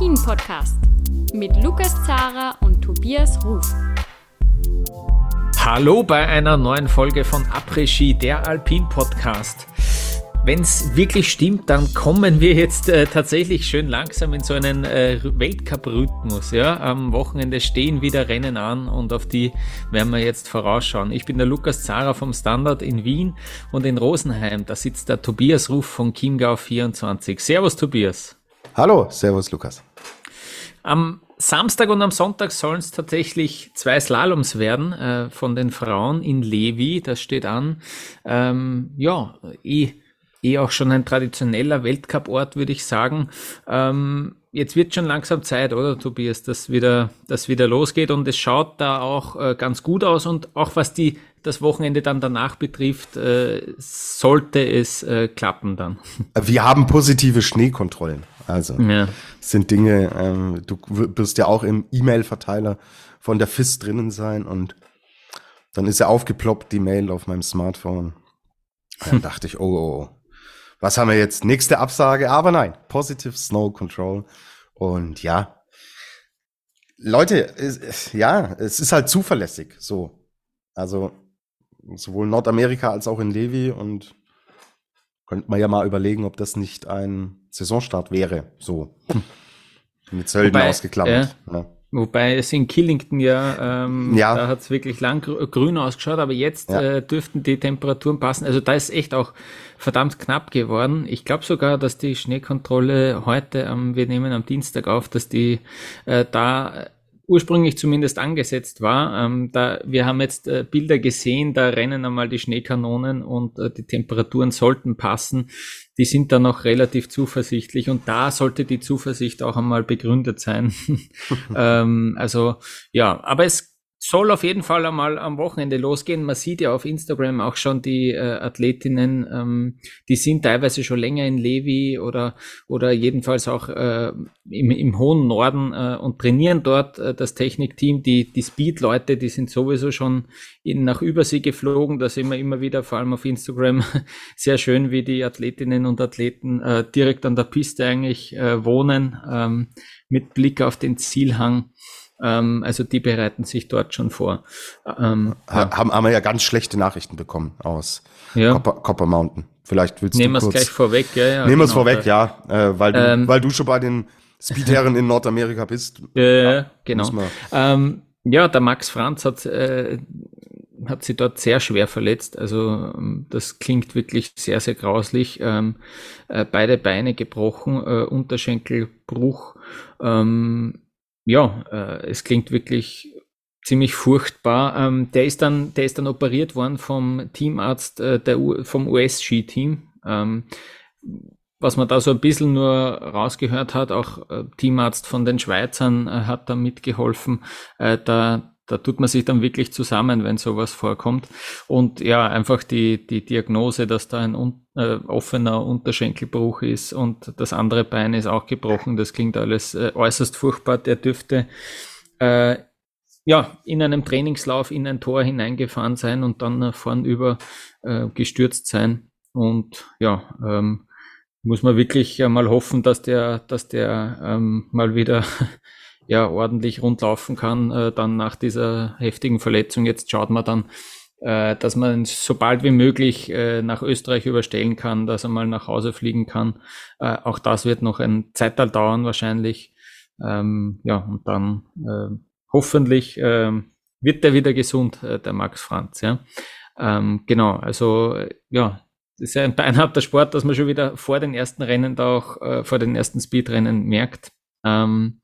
Après-Ski, der Alpin-Podcast mit Lukas Zara und Tobias Ruf. Hallo bei einer neuen Folge von Après-Ski, der Alpin-Podcast. Wenn es wirklich stimmt, dann kommen wir jetzt äh, tatsächlich schön langsam in so einen äh, Weltcup-Rhythmus. Ja? Am Wochenende stehen wieder Rennen an und auf die werden wir jetzt vorausschauen. Ich bin der Lukas Zara vom Standard in Wien und in Rosenheim. Da sitzt der Tobias Ruf von Chiemgau 24. Servus Tobias. Hallo, servus Lukas. Am Samstag und am Sonntag sollen es tatsächlich zwei Slaloms werden äh, von den Frauen in Levi. Das steht an. Ähm, ja, eh eh auch schon ein traditioneller Weltcup-Ort, würde ich sagen. Ähm, jetzt wird schon langsam Zeit, oder Tobias, dass wieder, dass wieder losgeht und es schaut da auch äh, ganz gut aus und auch was die das Wochenende dann danach betrifft, äh, sollte es äh, klappen dann. Wir haben positive Schneekontrollen. Also ja. sind Dinge, ähm, du wirst ja auch im E-Mail-Verteiler von der FIS drinnen sein und dann ist ja aufgeploppt, die Mail auf meinem Smartphone. Dann dachte ich, oh, oh, oh was haben wir jetzt? Nächste Absage, aber nein, Positive Snow Control. Und ja, Leute, es, ja, es ist halt zuverlässig so. Also sowohl Nordamerika als auch in Levi und könnte man ja mal überlegen, ob das nicht ein Saisonstart wäre, so. Mit Sölden ausgeklammert. Äh, ja. Wobei es in Killington ja, ähm, ja. da hat es wirklich lang grün ausgeschaut, aber jetzt ja. äh, dürften die Temperaturen passen. Also da ist echt auch verdammt knapp geworden. Ich glaube sogar, dass die Schneekontrolle heute, ähm, wir nehmen am Dienstag auf, dass die äh, da ursprünglich zumindest angesetzt war. Ähm, da, wir haben jetzt äh, Bilder gesehen, da rennen einmal die Schneekanonen und äh, die Temperaturen sollten passen. Die sind da noch relativ zuversichtlich und da sollte die Zuversicht auch einmal begründet sein. ähm, also ja, aber es soll auf jeden Fall einmal am Wochenende losgehen. Man sieht ja auf Instagram auch schon die äh, Athletinnen, ähm, die sind teilweise schon länger in Levi oder, oder jedenfalls auch äh, im, im hohen Norden äh, und trainieren dort äh, das Technikteam. Die, die Speed-Leute, die sind sowieso schon in, nach Übersee geflogen. Da sehen wir immer wieder, vor allem auf Instagram, sehr schön, wie die Athletinnen und Athleten äh, direkt an der Piste eigentlich äh, wohnen, ähm, mit Blick auf den Zielhang. Ähm, also die bereiten sich dort schon vor. Ähm, ha haben, haben wir ja ganz schlechte Nachrichten bekommen aus ja. Copper, Copper Mountain. Vielleicht willst Nehmen du kurz... Nehmen wir es gleich vorweg, ja. ja Nehmen wir es genau. vorweg, ja. Äh, weil, du, ähm, weil du schon bei den Speedherren in Nordamerika bist. Äh, ja, genau. Ähm, ja, der Max Franz hat, äh, hat sie dort sehr schwer verletzt. Also ähm, das klingt wirklich sehr, sehr grauslich. Ähm, äh, beide Beine gebrochen, äh, Unterschenkelbruch. Ähm, ja, äh, es klingt wirklich ziemlich furchtbar. Ähm, der ist dann, der ist dann operiert worden vom Teamarzt äh, der U vom US-Ski-Team. Ähm, was man da so ein bisschen nur rausgehört hat, auch äh, Teamarzt von den Schweizern äh, hat da mitgeholfen. Äh, da, da tut man sich dann wirklich zusammen, wenn sowas vorkommt. Und ja, einfach die, die Diagnose, dass da ein un, äh, offener Unterschenkelbruch ist und das andere Bein ist auch gebrochen, das klingt alles äh, äußerst furchtbar. Der dürfte äh, ja, in einem Trainingslauf in ein Tor hineingefahren sein und dann nach vorn über äh, gestürzt sein. Und ja, ähm, muss man wirklich mal hoffen, dass der, dass der ähm, mal wieder ja ordentlich rundlaufen kann, äh, dann nach dieser heftigen Verletzung. Jetzt schaut man dann, äh, dass man so bald wie möglich äh, nach Österreich überstellen kann, dass er mal nach Hause fliegen kann. Äh, auch das wird noch ein Zeitalter dauern wahrscheinlich. Ähm, ja, und dann äh, hoffentlich äh, wird der wieder gesund, äh, der Max Franz. Ja, ähm, genau. Also äh, ja, das ist ja ein beinharter Sport, dass man schon wieder vor den ersten Rennen da auch äh, vor den ersten Speedrennen merkt. Ähm,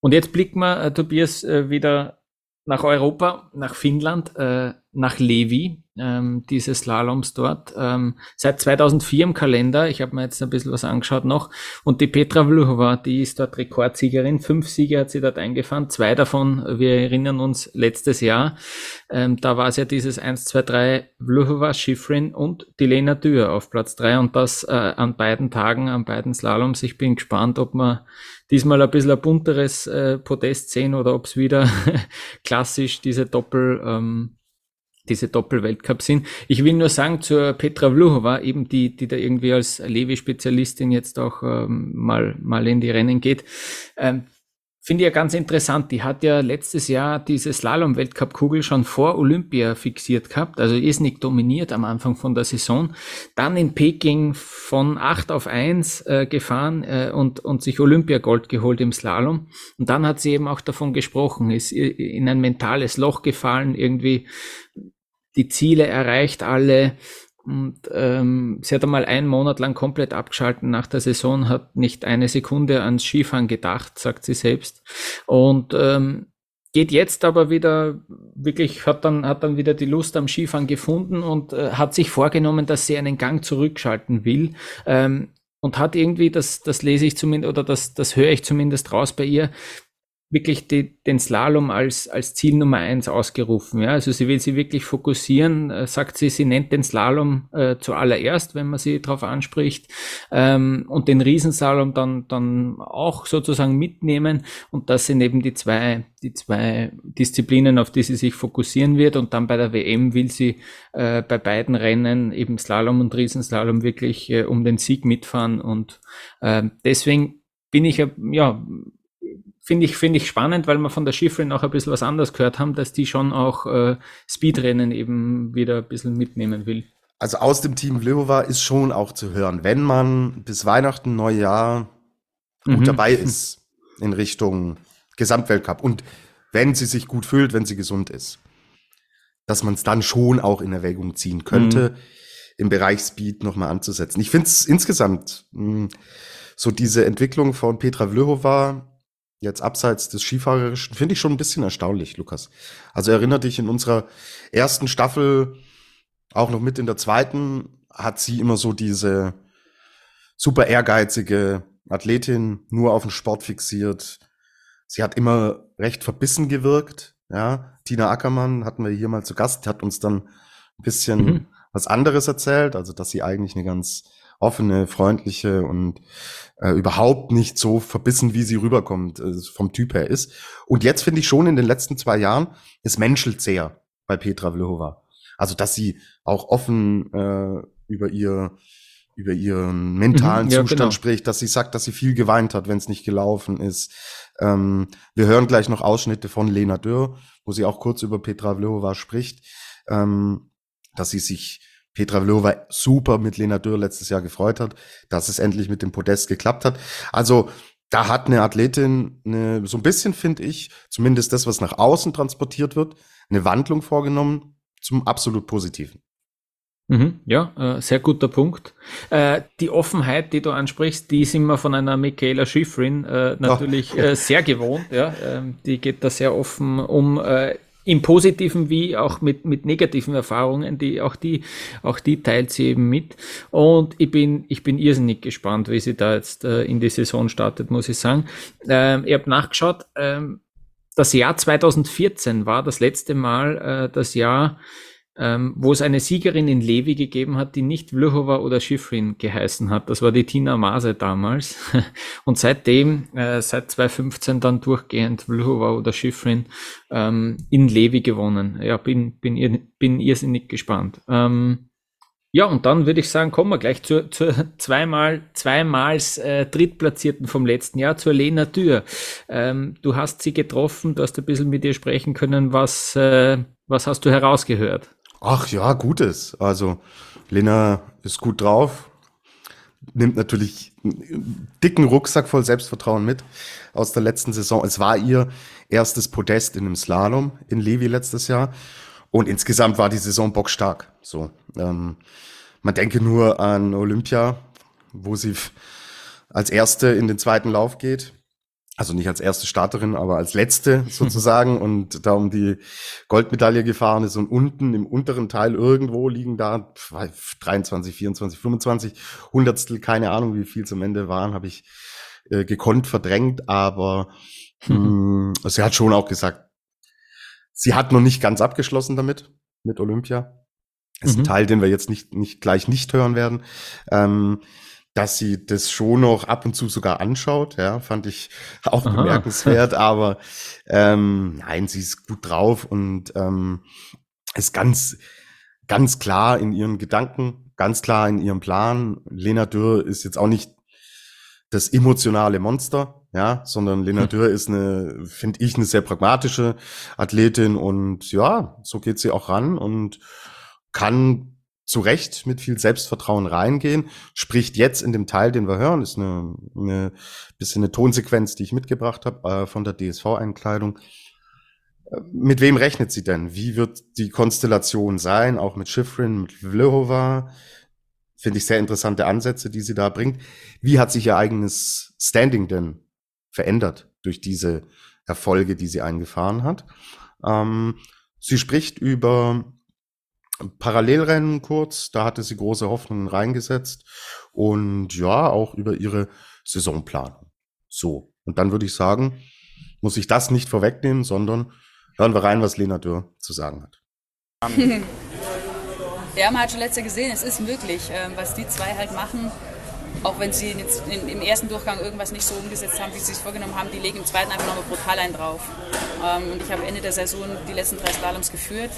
und jetzt blicken wir, äh, Tobias, äh, wieder nach Europa, nach Finnland, äh, nach Levi, ähm, diese Slaloms dort. Ähm, seit 2004 im Kalender. Ich habe mir jetzt ein bisschen was angeschaut noch. Und die Petra Vlhova, die ist dort Rekordsiegerin. Fünf Siege hat sie dort eingefahren. Zwei davon, wir erinnern uns, letztes Jahr. Ähm, da war es ja dieses 1, 2, 3 Vlhova, Schifrin und die Lena Dürr auf Platz drei Und das äh, an beiden Tagen, an beiden Slaloms. Ich bin gespannt, ob man diesmal ein bisschen ein bunteres äh, Podest sehen oder ob es wieder klassisch diese Doppel, ähm, diese Doppelweltcup sind. Ich will nur sagen zur Petra Vluhova, eben die, die da irgendwie als Levi-Spezialistin jetzt auch ähm, mal, mal in die Rennen geht. Ähm, Finde ich ja ganz interessant. Die hat ja letztes Jahr diese Slalom-Weltcup-Kugel schon vor Olympia fixiert gehabt. Also ist nicht dominiert am Anfang von der Saison. Dann in Peking von 8 auf 1 äh, gefahren äh, und, und sich Olympiagold geholt im Slalom. Und dann hat sie eben auch davon gesprochen, ist in ein mentales Loch gefallen, irgendwie die Ziele erreicht alle. Und ähm, sie hat einmal einen Monat lang komplett abgeschalten nach der Saison, hat nicht eine Sekunde ans Skifahren gedacht, sagt sie selbst. Und ähm, geht jetzt aber wieder wirklich, hat dann, hat dann wieder die Lust am Skifahren gefunden und äh, hat sich vorgenommen, dass sie einen Gang zurückschalten will. Ähm, und hat irgendwie, das, das lese ich zumindest, oder das, das höre ich zumindest raus bei ihr, wirklich die, den Slalom als, als Ziel Nummer eins ausgerufen. Ja? Also sie will sie wirklich fokussieren, äh, sagt sie, sie nennt den Slalom äh, zuallererst, wenn man sie darauf anspricht, ähm, und den Riesenslalom dann, dann auch sozusagen mitnehmen. Und das sind eben die zwei, die zwei Disziplinen, auf die sie sich fokussieren wird. Und dann bei der WM will sie äh, bei beiden Rennen eben Slalom und Riesenslalom wirklich äh, um den Sieg mitfahren. Und äh, deswegen bin ich ja finde ich, finde ich spannend, weil wir von der Schifferin auch ein bisschen was anderes gehört haben, dass die schon auch äh, Speedrennen eben wieder ein bisschen mitnehmen will. Also aus dem Team Vlhova ist schon auch zu hören, wenn man bis Weihnachten, Neujahr gut mhm. dabei ist in Richtung Gesamtweltcup und wenn sie sich gut fühlt, wenn sie gesund ist, dass man es dann schon auch in Erwägung ziehen könnte, mhm. im Bereich Speed nochmal anzusetzen. Ich finde es insgesamt mh, hm, so diese Entwicklung von Petra Vlhova jetzt abseits des Skifahrerischen, finde ich schon ein bisschen erstaunlich, Lukas. Also erinnert dich in unserer ersten Staffel, auch noch mit in der zweiten, hat sie immer so diese super ehrgeizige Athletin, nur auf den Sport fixiert. Sie hat immer recht verbissen gewirkt. Ja, Tina Ackermann hatten wir hier mal zu Gast, hat uns dann ein bisschen mhm. was anderes erzählt, also dass sie eigentlich eine ganz offene, freundliche und äh, überhaupt nicht so verbissen, wie sie rüberkommt, äh, vom Typ her ist. Und jetzt finde ich schon in den letzten zwei Jahren, es menschelt sehr bei Petra Vlhova. Also, dass sie auch offen äh, über ihr über ihren mentalen mhm, ja, Zustand genau. spricht, dass sie sagt, dass sie viel geweint hat, wenn es nicht gelaufen ist. Ähm, wir hören gleich noch Ausschnitte von Lena Dürr, wo sie auch kurz über Petra Vlhova spricht, ähm, dass sie sich Petra Vlhova super mit Lena Dürr letztes Jahr gefreut hat, dass es endlich mit dem Podest geklappt hat. Also da hat eine Athletin eine, so ein bisschen, finde ich, zumindest das, was nach außen transportiert wird, eine Wandlung vorgenommen zum absolut Positiven. Mhm, ja, äh, sehr guter Punkt. Äh, die Offenheit, die du ansprichst, die sind wir von einer Michaela Schifrin äh, natürlich oh. sehr gewohnt. Ja, ähm, die geht da sehr offen um äh, im Positiven wie auch mit, mit negativen Erfahrungen, die, auch die, auch die teilt sie eben mit. Und ich bin, ich bin irrsinnig gespannt, wie sie da jetzt äh, in die Saison startet, muss ich sagen. Ähm, ich habe nachgeschaut, ähm, das Jahr 2014 war das letzte Mal äh, das Jahr, ähm, wo es eine Siegerin in Levi gegeben hat, die nicht Vlhova oder Schifrin geheißen hat. Das war die Tina Mase damals. Und seitdem, äh, seit 2015 dann durchgehend Vlhova oder Schifrin ähm, in Levi gewonnen. Ja, bin, bin, bin irrsinnig gespannt. Ähm, ja, und dann würde ich sagen, kommen wir gleich zur, zur zweimal, zweimals äh, Drittplatzierten vom letzten Jahr, zur Lena Dürr. Ähm, du hast sie getroffen, du hast ein bisschen mit ihr sprechen können. Was, äh, was hast du herausgehört? Ach ja, Gutes. Also Lena ist gut drauf, nimmt natürlich einen dicken Rucksack voll Selbstvertrauen mit aus der letzten Saison. Es war ihr erstes Podest in einem Slalom in Levi letztes Jahr. Und insgesamt war die Saison bockstark. So, ähm, man denke nur an Olympia, wo sie als erste in den zweiten Lauf geht also nicht als erste Starterin, aber als letzte sozusagen und da um die Goldmedaille gefahren ist und unten im unteren Teil irgendwo liegen da 23, 24, 25 Hundertstel, keine Ahnung, wie viel zum Ende waren, habe ich äh, gekonnt verdrängt, aber mh, hm, sie hat schon auch gesagt, sie hat noch nicht ganz abgeschlossen damit, mit Olympia. Das ist mhm. ein Teil, den wir jetzt nicht, nicht gleich nicht hören werden. Ähm, dass sie das schon noch ab und zu sogar anschaut, ja, fand ich auch Aha. bemerkenswert, aber ähm, nein, sie ist gut drauf und ähm, ist ganz, ganz klar in ihren Gedanken, ganz klar in ihrem Plan. Lena Dürr ist jetzt auch nicht das emotionale Monster, ja, sondern Lena hm. Dürr ist eine, finde ich, eine sehr pragmatische Athletin und ja, so geht sie auch ran und kann zu Recht mit viel Selbstvertrauen reingehen, spricht jetzt in dem Teil, den wir hören, ist eine, eine bisschen eine Tonsequenz, die ich mitgebracht habe äh, von der DSV-Einkleidung. Äh, mit wem rechnet sie denn? Wie wird die Konstellation sein? Auch mit Schifrin, mit Vlhova? Finde ich sehr interessante Ansätze, die sie da bringt. Wie hat sich ihr eigenes Standing denn verändert durch diese Erfolge, die sie eingefahren hat? Ähm, sie spricht über Parallelrennen kurz, da hatte sie große Hoffnungen reingesetzt und ja, auch über ihre Saisonplanung. So, und dann würde ich sagen, muss ich das nicht vorwegnehmen, sondern hören wir rein, was Lena Dürr zu sagen hat. Ja, man hat schon letzte gesehen, es ist möglich, ähm, was die zwei halt machen auch wenn sie jetzt im ersten Durchgang irgendwas nicht so umgesetzt haben, wie sie es vorgenommen haben, die legen im zweiten einfach nochmal brutal einen drauf. Ähm, und ich habe Ende der Saison die letzten drei Slaloms geführt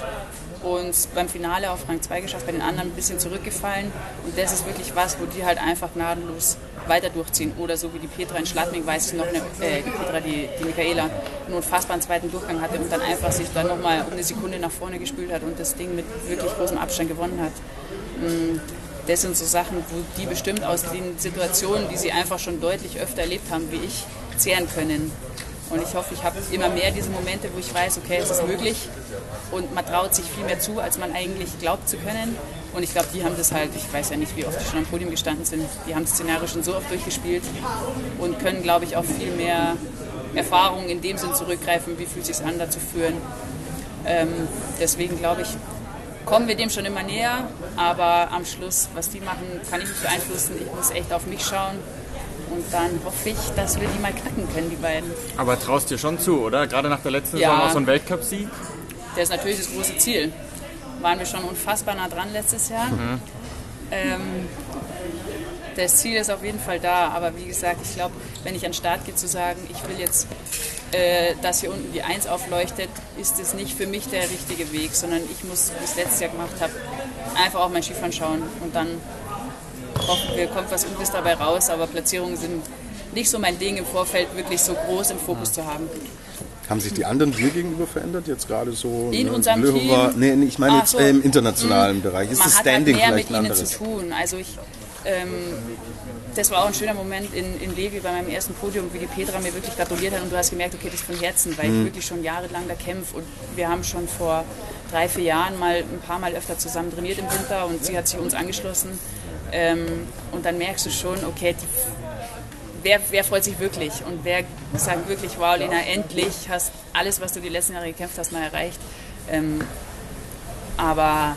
und beim Finale auf Rang 2 geschafft, bei den anderen ein bisschen zurückgefallen. Und das ist wirklich was, wo die halt einfach gnadenlos weiter durchziehen. Oder so wie die Petra in Schladming, weiß ich noch, eine, äh, die Petra, die, die Michaela, einen unfassbaren zweiten Durchgang hatte und dann einfach sich dann nochmal um eine Sekunde nach vorne gespült hat und das Ding mit wirklich großem Abstand gewonnen hat. Das sind so Sachen, wo die bestimmt aus den Situationen, die sie einfach schon deutlich öfter erlebt haben, wie ich, zehren können. Und ich hoffe, ich habe immer mehr diese Momente, wo ich weiß, okay, es ist möglich und man traut sich viel mehr zu, als man eigentlich glaubt zu können. Und ich glaube, die haben das halt, ich weiß ja nicht, wie oft die schon am Podium gestanden sind, die haben das Szenario schon so oft durchgespielt und können, glaube ich, auf viel mehr Erfahrung in dem Sinn zurückgreifen, wie fühlt es sich an, da zu führen. Ähm, deswegen glaube ich, kommen wir dem schon immer näher. Aber am Schluss, was die machen, kann ich nicht beeinflussen. Ich muss echt auf mich schauen. Und dann hoffe ich, dass wir die mal knacken können, die beiden. Aber traust dir schon zu, oder? Gerade nach der letzten ja. Saison auch so ein Weltcup-Sieg? Der ist natürlich das große Ziel. Waren wir schon unfassbar nah dran letztes Jahr. Mhm. Ähm, das Ziel ist auf jeden Fall da. Aber wie gesagt, ich glaube, wenn ich an den Start gehe, zu sagen, ich will jetzt, äh, dass hier unten die Eins aufleuchtet, ist es nicht für mich der richtige Weg, sondern ich muss, wie ich es letztes Jahr gemacht habe, einfach auf mein Skifahren schauen und dann hoffen wir, kommt was Gutes dabei raus. Aber Platzierungen sind nicht so mein Ding im Vorfeld wirklich so groß im Fokus zu haben. Haben sich die anderen dir gegenüber verändert jetzt gerade so? In ne, unserem Löwe Team? Nee, ich meine jetzt so, im internationalen mh, Bereich. Ist das Standing hat halt mehr vielleicht mit ihnen zu tun. Also ich ähm, das war auch ein schöner Moment in, in Levi bei meinem ersten Podium, wie die Petra mir wirklich gratuliert hat und du hast gemerkt, okay, das ist von Herzen, weil mhm. ich wirklich schon jahrelang da kämpfe und wir haben schon vor drei, vier Jahren mal ein paar Mal öfter zusammen trainiert im Winter und sie hat sich uns angeschlossen ähm, und dann merkst du schon, okay, die, wer, wer freut sich wirklich und wer sagt wirklich, wow, Lena, endlich hast alles, was du die letzten Jahre gekämpft hast, mal erreicht. Ähm, aber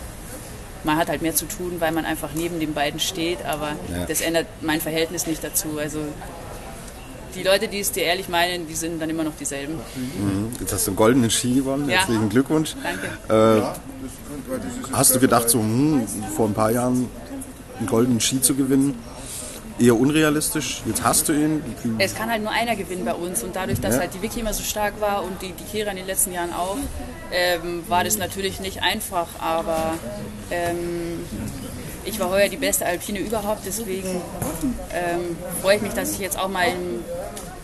man hat halt mehr zu tun, weil man einfach neben den beiden steht, aber ja. das ändert mein Verhältnis nicht dazu. Also die Leute, die es dir ehrlich meinen, die sind dann immer noch dieselben. Mhm. Jetzt hast du einen goldenen Ski gewonnen. Ja. Herzlichen Glückwunsch. Danke. Äh, hast du gedacht, so hm, vor ein paar Jahren einen goldenen Ski zu gewinnen? Eher unrealistisch. Jetzt hast du ihn. Es kann halt nur einer gewinnen bei uns und dadurch, dass ja. halt die Vicky immer so stark war und die, die Kira in den letzten Jahren auch, ähm, war das natürlich nicht einfach, aber ähm, ich war heuer die beste Alpine überhaupt, deswegen ähm, freue ich mich, dass ich jetzt auch mal im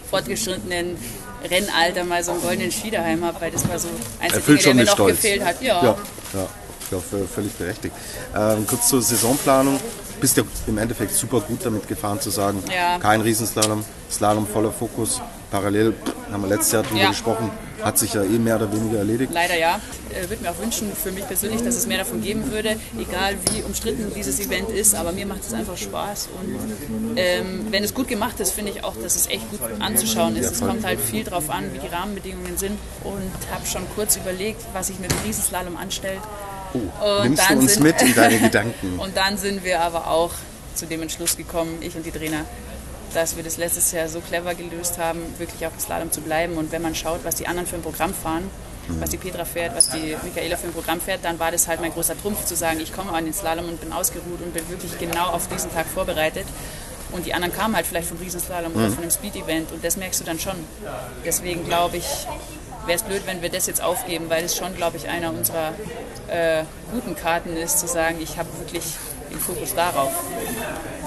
fortgeschrittenen Rennalter mal so einen goldenen Ski daheim habe, weil das war so eins der Dinge, der mir noch Stolz. gefehlt hat. Ja. ja, ja. Ich glaube, völlig berechtigt. Ähm, kurz zur Saisonplanung bist ja im Endeffekt super gut damit gefahren zu sagen, ja. kein Riesenslalom, Slalom voller Fokus. Parallel, haben wir letztes Jahr drüber ja. gesprochen, hat sich ja eh mehr oder weniger erledigt. Leider ja. Ich würde mir auch wünschen, für mich persönlich, dass es mehr davon geben würde, egal wie umstritten dieses Event ist, aber mir macht es einfach Spaß. Und ähm, wenn es gut gemacht ist, finde ich auch, dass es echt gut anzuschauen ist. Ja, es kommt halt viel darauf an, wie die Rahmenbedingungen sind und habe schon kurz überlegt, was ich mit dem Riesenslalom anstellt. Oh, nimmst du uns sind, mit in deine Gedanken? und dann sind wir aber auch zu dem Entschluss gekommen, ich und die Trainer, dass wir das letztes Jahr so clever gelöst haben, wirklich auf dem Slalom zu bleiben. Und wenn man schaut, was die anderen für ein Programm fahren, mhm. was die Petra fährt, was die Michaela für ein Programm fährt, dann war das halt mein großer Trumpf zu sagen, ich komme an den Slalom und bin ausgeruht und bin wirklich genau auf diesen Tag vorbereitet. Und die anderen kamen halt vielleicht vom Riesenslalom mhm. oder von einem Speed-Event und das merkst du dann schon. Deswegen glaube ich, wäre es blöd, wenn wir das jetzt aufgeben, weil es schon, glaube ich, einer unserer äh, guten Karten ist, zu sagen, ich habe wirklich den Fokus darauf.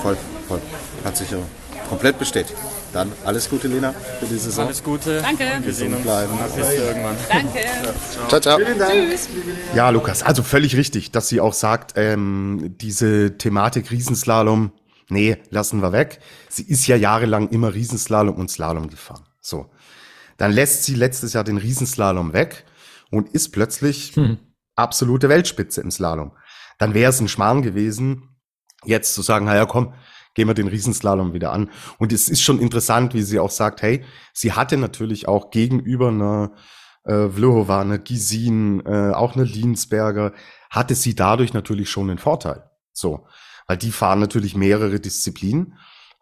Voll, voll. Hat sich ja komplett bestätigt. Dann alles Gute, Lena, für diese Saison. Alles Gute. Danke. Und wir sehen uns bleiben. irgendwann. Danke. Ciao, ciao. Tschüss. Ja, Lukas, also völlig richtig, dass sie auch sagt, ähm, diese Thematik Riesenslalom, nee, lassen wir weg. Sie ist ja jahrelang immer Riesenslalom und Slalom gefahren. So. Dann lässt sie letztes Jahr den Riesenslalom weg und ist plötzlich hm. absolute Weltspitze im Slalom. Dann wäre es ein Schmarrn gewesen, jetzt zu sagen, naja, komm, gehen wir den Riesenslalom wieder an. Und es ist schon interessant, wie sie auch sagt, hey, sie hatte natürlich auch gegenüber einer äh, Vlhova, einer Gisin, äh, auch eine Liensberger, hatte sie dadurch natürlich schon einen Vorteil. So, weil die fahren natürlich mehrere Disziplinen.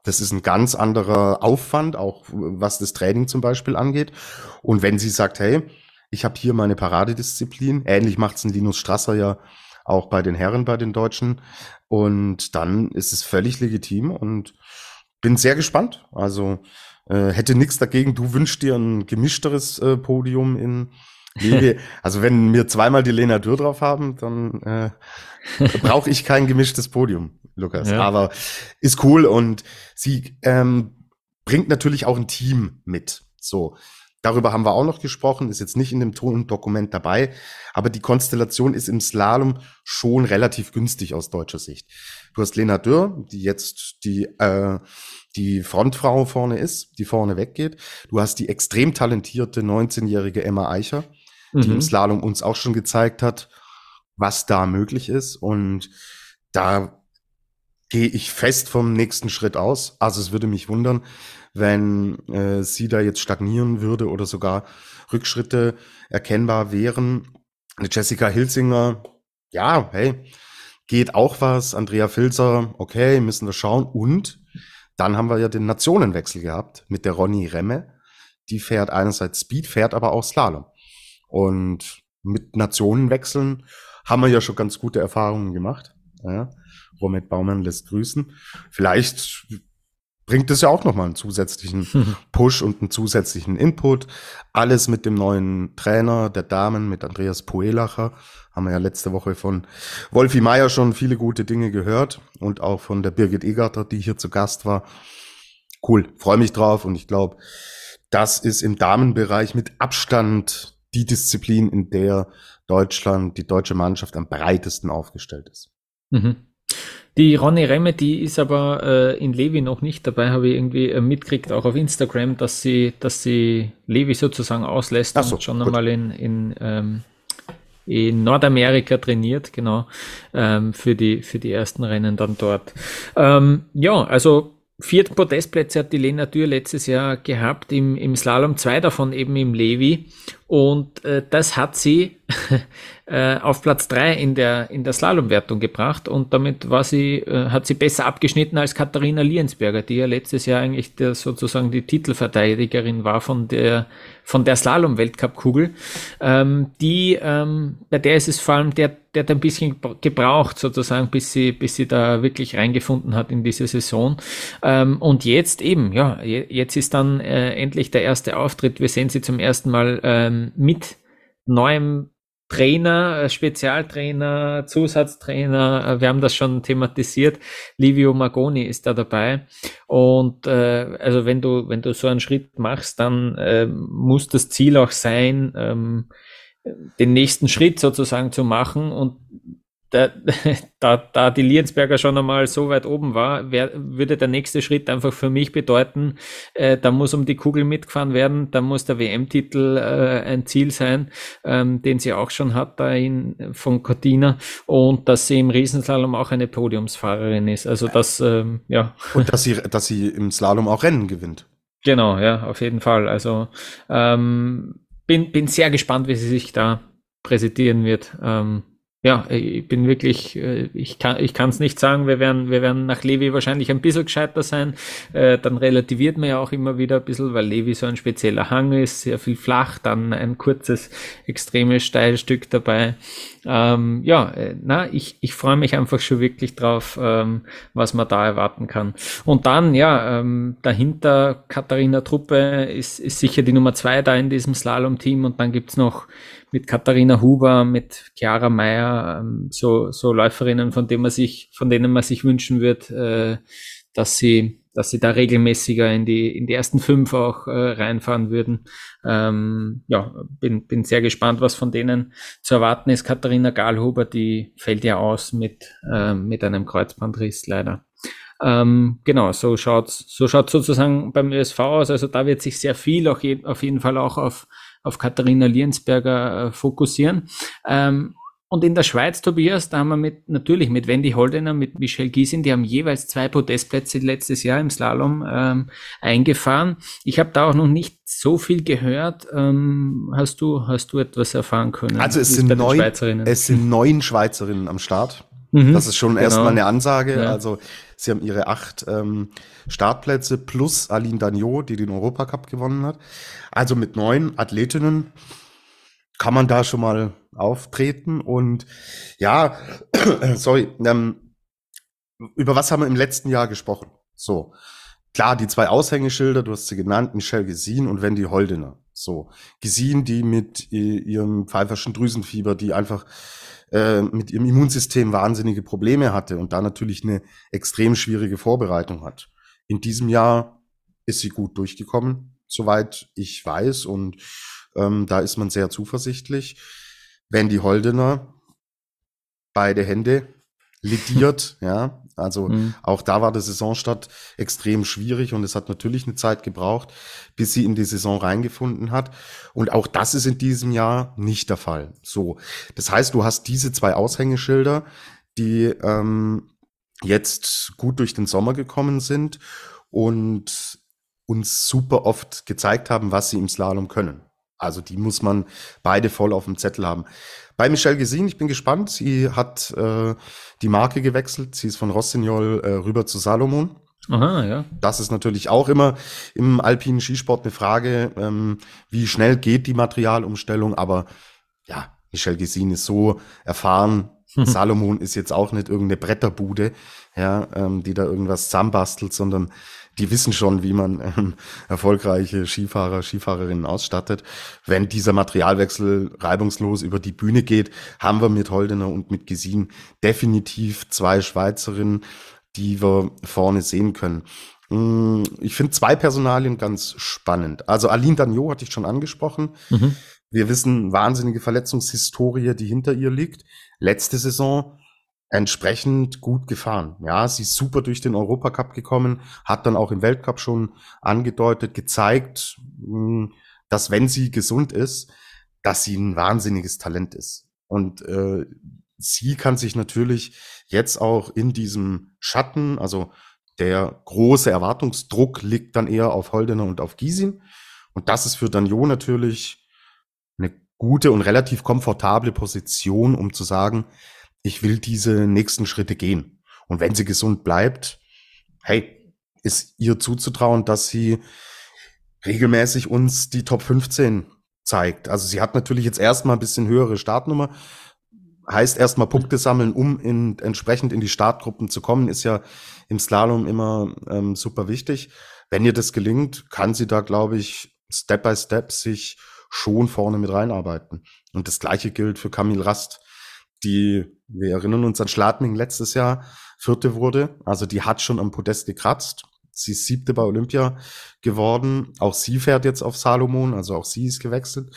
Das ist ein ganz anderer Aufwand, auch was das Training zum Beispiel angeht. Und wenn sie sagt, hey, ich habe hier meine Paradedisziplin, ähnlich macht's ein Linus Strasser ja auch bei den Herren, bei den Deutschen. Und dann ist es völlig legitim und bin sehr gespannt. Also äh, hätte nichts dagegen. Du wünschst dir ein gemischteres äh, Podium in Levi. also wenn wir zweimal die Lena Dürr drauf haben, dann äh, brauche ich kein gemischtes Podium, Lukas. Ja. Aber ist cool und sie ähm, bringt natürlich auch ein Team mit. So, Darüber haben wir auch noch gesprochen, ist jetzt nicht in dem Tondokument dabei, aber die Konstellation ist im Slalom schon relativ günstig aus deutscher Sicht. Du hast Lena Dürr, die jetzt die, äh, die Frontfrau vorne ist, die vorne weggeht. Du hast die extrem talentierte 19-jährige Emma Eicher, mhm. die im Slalom uns auch schon gezeigt hat, was da möglich ist. Und da gehe ich fest vom nächsten Schritt aus. Also es würde mich wundern, wenn äh, sie da jetzt stagnieren würde oder sogar Rückschritte erkennbar wären. Jessica Hilsinger, ja, hey, geht auch was. Andrea Filzer, okay, müssen wir schauen. Und dann haben wir ja den Nationenwechsel gehabt mit der Ronny Remme. Die fährt einerseits Speed, fährt aber auch Slalom. Und mit Nationenwechseln haben wir ja schon ganz gute Erfahrungen gemacht. Ja. Romit Baumann lässt grüßen. Vielleicht bringt es ja auch nochmal einen zusätzlichen Push und einen zusätzlichen Input. Alles mit dem neuen Trainer der Damen, mit Andreas Poelacher. Haben wir ja letzte Woche von Wolfi Meier schon viele gute Dinge gehört und auch von der Birgit Egarter, die hier zu Gast war. Cool, freue mich drauf und ich glaube, das ist im Damenbereich mit Abstand die Disziplin, in der Deutschland, die deutsche Mannschaft am breitesten aufgestellt ist. Mhm. Die Ronny Remme, die ist aber äh, in Levi noch nicht dabei, habe ich irgendwie äh, mitgekriegt, auch auf Instagram, dass sie, dass sie Levi sozusagen auslässt so, und schon gut. einmal in, in, ähm, in Nordamerika trainiert, genau, ähm, für, die, für die ersten Rennen dann dort. Ähm, ja, also vier Podestplätze hat die Lena Dürr letztes Jahr gehabt im, im Slalom, zwei davon eben im Levi. Und äh, das hat sie äh, auf Platz drei in der, in der Slalomwertung gebracht und damit war sie, äh, hat sie besser abgeschnitten als Katharina Liensberger, die ja letztes Jahr eigentlich der, sozusagen die Titelverteidigerin war von der, von der Slalom-Weltcup-Kugel. Ähm, die, ähm, bei der ist es vor allem der, der hat ein bisschen gebraucht sozusagen, bis sie, bis sie da wirklich reingefunden hat in diese Saison. Ähm, und jetzt eben, ja, jetzt ist dann äh, endlich der erste Auftritt. Wir sehen sie zum ersten Mal ähm, mit neuem Trainer, äh, Spezialtrainer, Zusatztrainer, äh, wir haben das schon thematisiert. Livio Magoni ist da dabei. Und äh, also wenn du, wenn du so einen Schritt machst, dann äh, muss das Ziel auch sein, ähm, den nächsten Schritt sozusagen zu machen. Und da, da, da die Liensberger schon einmal so weit oben war, wär, würde der nächste Schritt einfach für mich bedeuten, äh, da muss um die Kugel mitgefahren werden, da muss der WM-Titel äh, ein Ziel sein, ähm, den sie auch schon hat da in, von Cortina und dass sie im Riesenslalom auch eine Podiumsfahrerin ist. Also das, ähm, ja. Und dass sie, dass sie im Slalom auch Rennen gewinnt. Genau, ja, auf jeden Fall. Also ähm, bin, bin sehr gespannt, wie sie sich da präsentieren wird. Ähm, ja, ich bin wirklich, äh, ich kann ich kann es nicht sagen, wir werden, wir werden nach Levi wahrscheinlich ein bisschen gescheiter sein. Äh, dann relativiert man ja auch immer wieder ein bisschen, weil Levi so ein spezieller Hang ist, sehr viel flach, dann ein kurzes, extremes Steilstück dabei. Ähm, ja, äh, na, ich, ich freue mich einfach schon wirklich drauf, ähm, was man da erwarten kann. Und dann, ja, ähm, dahinter Katharina Truppe ist, ist sicher die Nummer zwei da in diesem Slalom-Team und dann gibt's noch mit Katharina Huber, mit Chiara Meyer, ähm, so, so Läuferinnen, von denen man sich, von denen man sich wünschen wird, äh, dass sie, dass sie da regelmäßiger in die, in die ersten fünf auch äh, reinfahren würden. Ähm, ja, bin, bin sehr gespannt, was von denen zu erwarten ist. Katharina Gahlhuber, die fällt ja aus mit, äh, mit einem Kreuzbandriss leider. Ähm, genau, so schaut's, so schaut's sozusagen beim ÖSV aus. Also da wird sich sehr viel auch je, auf jeden Fall auch auf auf Katharina Liensberger äh, fokussieren. Ähm, und in der Schweiz, Tobias, da haben wir mit, natürlich mit Wendy Holdener, mit Michelle Giesin, die haben jeweils zwei Podestplätze letztes Jahr im Slalom ähm, eingefahren. Ich habe da auch noch nicht so viel gehört. Ähm, hast du, hast du etwas erfahren können? Also es sind neun, es sind neun Schweizerinnen am Start. Mhm, das ist schon genau. erstmal eine Ansage. Ja. Also sie haben ihre acht ähm, Startplätze plus Aline Dagnot, die den Europacup gewonnen hat. Also mit neun Athletinnen kann man da schon mal auftreten. Und ja, sorry, ähm, über was haben wir im letzten Jahr gesprochen? So, klar, die zwei Aushängeschilder, du hast sie genannt, Michelle Gesin und Wendy Holdener. So, Gesin, die mit ihrem pfeiferschen Drüsenfieber, die einfach äh, mit ihrem Immunsystem wahnsinnige Probleme hatte und da natürlich eine extrem schwierige Vorbereitung hat. In diesem Jahr ist sie gut durchgekommen, soweit ich weiß, und ähm, da ist man sehr zuversichtlich. Wendy Holdener, beide Hände, lidiert, ja, also mhm. auch da war der Saisonstart extrem schwierig und es hat natürlich eine Zeit gebraucht, bis sie in die Saison reingefunden hat. Und auch das ist in diesem Jahr nicht der Fall. So, das heißt, du hast diese zwei Aushängeschilder, die ähm, jetzt gut durch den Sommer gekommen sind und uns super oft gezeigt haben, was sie im Slalom können. Also die muss man beide voll auf dem Zettel haben. Bei Michelle Gesin, ich bin gespannt. Sie hat äh, die Marke gewechselt. Sie ist von Rossignol äh, rüber zu Salomon. Aha, ja. Das ist natürlich auch immer im alpinen Skisport eine Frage, ähm, wie schnell geht die Materialumstellung. Aber ja, Michelle Gesin ist so erfahren. Salomon ist jetzt auch nicht irgendeine Bretterbude, ja, ähm, die da irgendwas zusammenbastelt, sondern die wissen schon, wie man ähm, erfolgreiche Skifahrer, Skifahrerinnen ausstattet. Wenn dieser Materialwechsel reibungslos über die Bühne geht, haben wir mit Holdener und mit Gesin definitiv zwei Schweizerinnen, die wir vorne sehen können. Mm, ich finde zwei Personalien ganz spannend. Also Aline Dagnot hatte ich schon angesprochen. Mhm. Wir wissen wahnsinnige Verletzungshistorie, die hinter ihr liegt. Letzte Saison entsprechend gut gefahren. Ja, sie ist super durch den Europacup gekommen, hat dann auch im Weltcup schon angedeutet, gezeigt, hm, dass wenn sie gesund ist, dass sie ein wahnsinniges Talent ist. Und äh, sie kann sich natürlich jetzt auch in diesem Schatten, also der große Erwartungsdruck liegt dann eher auf Holdener und auf Giesin. Und das ist für Danjo natürlich eine gute und relativ komfortable Position, um zu sagen, ich will diese nächsten Schritte gehen. Und wenn sie gesund bleibt, hey, ist ihr zuzutrauen, dass sie regelmäßig uns die Top 15 zeigt. Also sie hat natürlich jetzt erstmal ein bisschen höhere Startnummer. Heißt erstmal Punkte sammeln, um in, entsprechend in die Startgruppen zu kommen, ist ja im Slalom immer ähm, super wichtig. Wenn ihr das gelingt, kann sie da, glaube ich, Step by Step sich schon vorne mit reinarbeiten. Und das gleiche gilt für Camille Rast die, wir erinnern uns an Schladming letztes Jahr, vierte wurde. Also die hat schon am Podest gekratzt. Sie ist siebte bei Olympia geworden. Auch sie fährt jetzt auf Salomon, also auch sie ist gewechselt.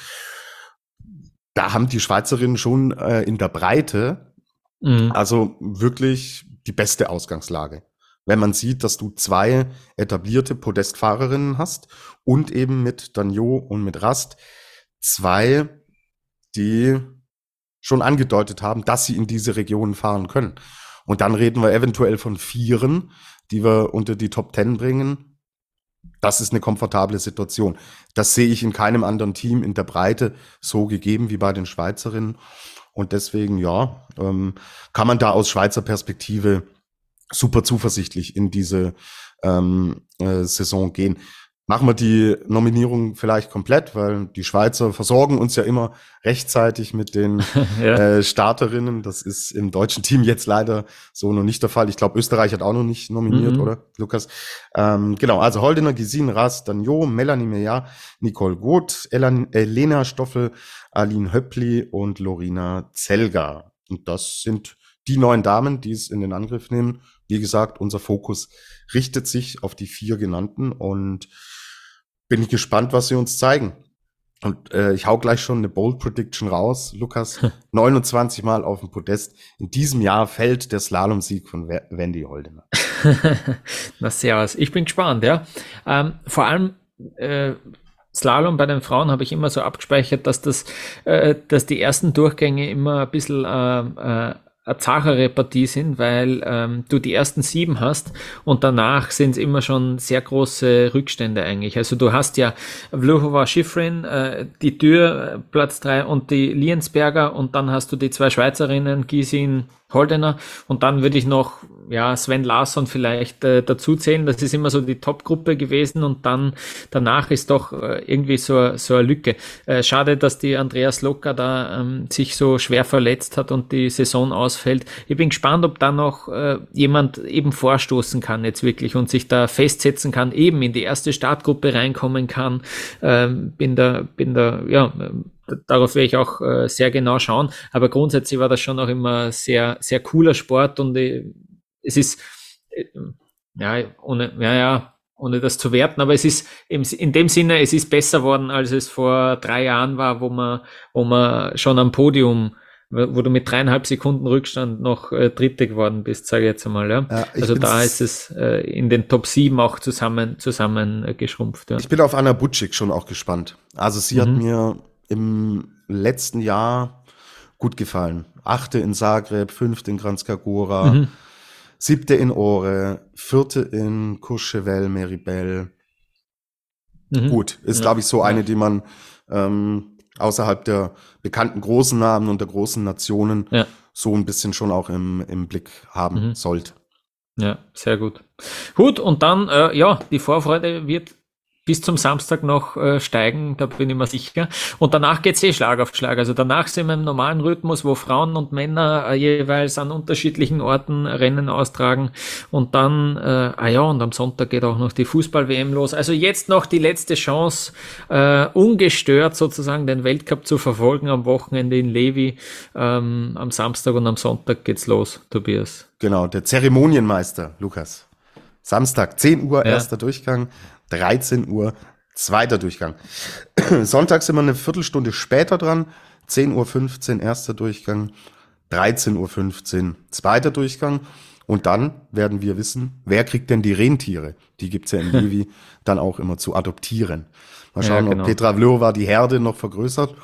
Da haben die Schweizerinnen schon äh, in der Breite, mhm. also wirklich die beste Ausgangslage. Wenn man sieht, dass du zwei etablierte Podestfahrerinnen hast und eben mit Danjo und mit Rast zwei, die schon angedeutet haben, dass sie in diese Regionen fahren können. Und dann reden wir eventuell von Vieren, die wir unter die Top Ten bringen. Das ist eine komfortable Situation. Das sehe ich in keinem anderen Team in der Breite so gegeben wie bei den Schweizerinnen. Und deswegen, ja, ähm, kann man da aus Schweizer Perspektive super zuversichtlich in diese ähm, äh, Saison gehen. Machen wir die Nominierung vielleicht komplett, weil die Schweizer versorgen uns ja immer rechtzeitig mit den ja. äh, Starterinnen. Das ist im deutschen Team jetzt leider so noch nicht der Fall. Ich glaube, Österreich hat auch noch nicht nominiert, mhm. oder, Lukas? Ähm, genau, also Holdener, Gesine, Ras, Danjo, Melanie Meyer, Nicole Goth, Elena Stoffel, Aline Höppli und Lorina Zelga. Und das sind die neun Damen, die es in den Angriff nehmen. Wie gesagt, unser Fokus richtet sich auf die vier genannten und bin ich gespannt, was sie uns zeigen. Und äh, ich hau gleich schon eine Bold Prediction raus. Lukas, 29 Mal auf dem Podest. In diesem Jahr fällt der Slalomsieg von Wendy Holdener. Na servus. Ich bin gespannt, ja. Ähm, vor allem äh, Slalom bei den Frauen habe ich immer so abgespeichert, dass das, äh, dass die ersten Durchgänge immer ein bisschen äh, äh, zachere Partie sind, weil ähm, du die ersten sieben hast und danach sind es immer schon sehr große Rückstände eigentlich. Also du hast ja Vluhova Schifrin, äh, die Tür, äh, Platz drei und die Liensberger und dann hast du die zwei Schweizerinnen, Gisin, Holdener und dann würde ich noch ja Sven Larsson vielleicht äh, dazu zählen. Das ist immer so die Top-Gruppe gewesen und dann danach ist doch äh, irgendwie so, so eine Lücke. Äh, schade, dass die Andreas Locker da ähm, sich so schwer verletzt hat und die Saison ausfällt. Ich bin gespannt, ob da noch äh, jemand eben vorstoßen kann jetzt wirklich und sich da festsetzen kann, eben in die erste Startgruppe reinkommen kann. Ähm, bin da, bin da, ja, darauf werde ich auch äh, sehr genau schauen. Aber grundsätzlich war das schon auch immer sehr, sehr cooler Sport und äh, es ist, äh, ja, ohne, ja, ja, ohne das zu werten, aber es ist im, in dem Sinne, es ist besser worden, als es vor drei Jahren war, wo man, wo man schon am Podium wo du mit dreieinhalb Sekunden Rückstand noch äh, Dritte geworden bist, sage ich jetzt einmal. Ja? ja also da ist es äh, in den Top 7 auch zusammen, zusammen äh, geschrumpft. Ja. Ich bin auf Anna Butschik schon auch gespannt. Also sie mhm. hat mir im letzten Jahr gut gefallen. Achte in Zagreb, fünfte in Kranjska mhm. siebte in Ore, vierte in Courchevel, Meribel. Mhm. Gut, ist ja. glaube ich so eine, die man ähm, außerhalb der bekannten großen Namen und der großen Nationen ja. so ein bisschen schon auch im, im Blick haben mhm. sollte. Ja, sehr gut. Gut, und dann, äh, ja, die Vorfreude wird bis zum Samstag noch äh, steigen, da bin ich mir sicher. Und danach geht's eh Schlag auf Schlag. Also danach sind wir im normalen Rhythmus, wo Frauen und Männer äh, jeweils an unterschiedlichen Orten Rennen austragen. Und dann, äh, ah ja, und am Sonntag geht auch noch die Fußball-WM los. Also jetzt noch die letzte Chance, äh, ungestört sozusagen den Weltcup zu verfolgen am Wochenende in Levi. Ähm, am Samstag und am Sonntag geht's los, Tobias. Genau, der Zeremonienmeister, Lukas. Samstag, 10 Uhr, ja. erster Durchgang. 13 Uhr, zweiter Durchgang. Sonntag sind wir eine Viertelstunde später dran. 10.15 Uhr erster Durchgang, 13.15 Uhr zweiter Durchgang. Und dann werden wir wissen, wer kriegt denn die Rentiere? Die gibt's ja in Levi dann auch immer zu adoptieren. Mal schauen, ja, genau. ob Petra Vlhova die Herde noch vergrößert.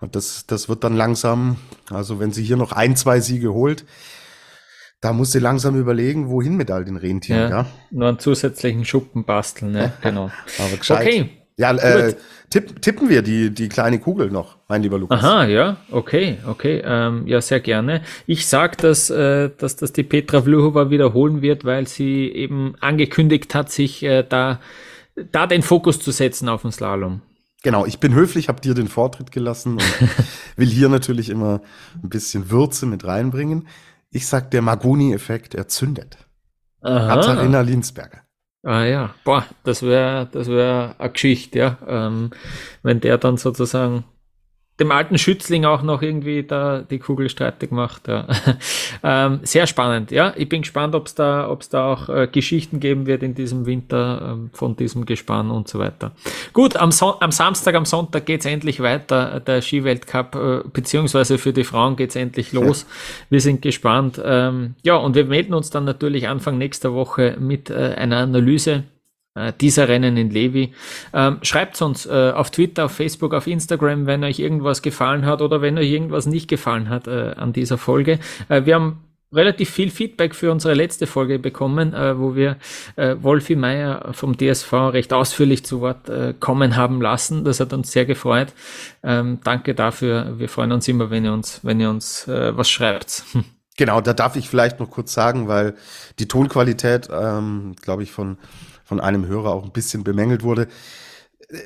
Und das, das wird dann langsam, also wenn sie hier noch ein, zwei Siege holt, da musst du langsam überlegen, wohin mit all den Rentieren, ja. ja? Nur einen zusätzlichen Schuppen basteln, ne? genau. Aber gescheit. Okay. Ja, äh, tipp, tippen wir die, die kleine Kugel noch, mein lieber Lukas. Aha, ja, okay, okay, ähm, ja, sehr gerne. Ich sag, dass, äh, dass das die Petra Vluhova wiederholen wird, weil sie eben angekündigt hat, sich äh, da, da den Fokus zu setzen auf den Slalom. Genau, ich bin höflich, habe dir den Vortritt gelassen und will hier natürlich immer ein bisschen Würze mit reinbringen. Ich sag, der Maguni-Effekt, er zündet. Aha. Katharina Linsberger. Ah ja, boah, das wäre das wäre eine Geschichte, ja. Ähm, wenn der dann sozusagen dem alten Schützling auch noch irgendwie da die Kugel streitig macht. Ja. ähm, sehr spannend, ja. Ich bin gespannt, ob es da, ob's da auch äh, Geschichten geben wird in diesem Winter ähm, von diesem Gespann und so weiter. Gut, am, so am Samstag, am Sonntag geht's endlich weiter, der Skiweltcup, äh, beziehungsweise für die Frauen geht's endlich los. Ja. Wir sind gespannt. Ähm, ja, und wir melden uns dann natürlich Anfang nächster Woche mit äh, einer Analyse äh, dieser Rennen in Levi. Ähm, schreibt uns äh, auf Twitter, auf Facebook, auf Instagram, wenn euch irgendwas gefallen hat oder wenn euch irgendwas nicht gefallen hat äh, an dieser Folge. Äh, wir haben relativ viel Feedback für unsere letzte Folge bekommen, äh, wo wir äh, Wolfi Meier vom DSV recht ausführlich zu Wort äh, kommen haben lassen. Das hat uns sehr gefreut. Ähm, danke dafür. Wir freuen uns immer, wenn ihr uns, wenn ihr uns äh, was schreibt. Genau, da darf ich vielleicht noch kurz sagen, weil die Tonqualität, ähm, glaube ich, von, von einem Hörer auch ein bisschen bemängelt wurde.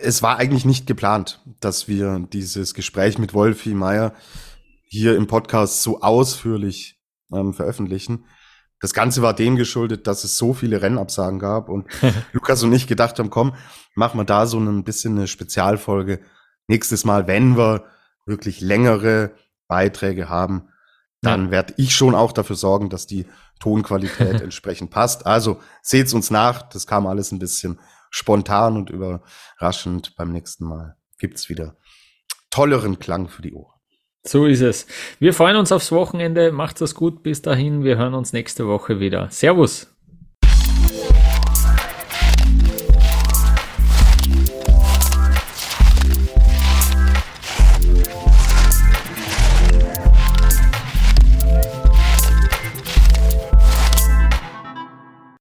Es war eigentlich nicht geplant, dass wir dieses Gespräch mit Wolfi Meier hier im Podcast so ausführlich ähm, veröffentlichen. Das Ganze war dem geschuldet, dass es so viele Rennabsagen gab und Lukas und ich gedacht haben, komm, machen wir da so ein bisschen eine Spezialfolge. Nächstes Mal, wenn wir wirklich längere Beiträge haben, dann ja. werde ich schon auch dafür sorgen, dass die Tonqualität entsprechend passt. Also seht's uns nach. Das kam alles ein bisschen spontan und überraschend. Beim nächsten Mal gibt's wieder tolleren Klang für die Ohren. So ist es. Wir freuen uns aufs Wochenende. Macht's es gut. Bis dahin. Wir hören uns nächste Woche wieder. Servus.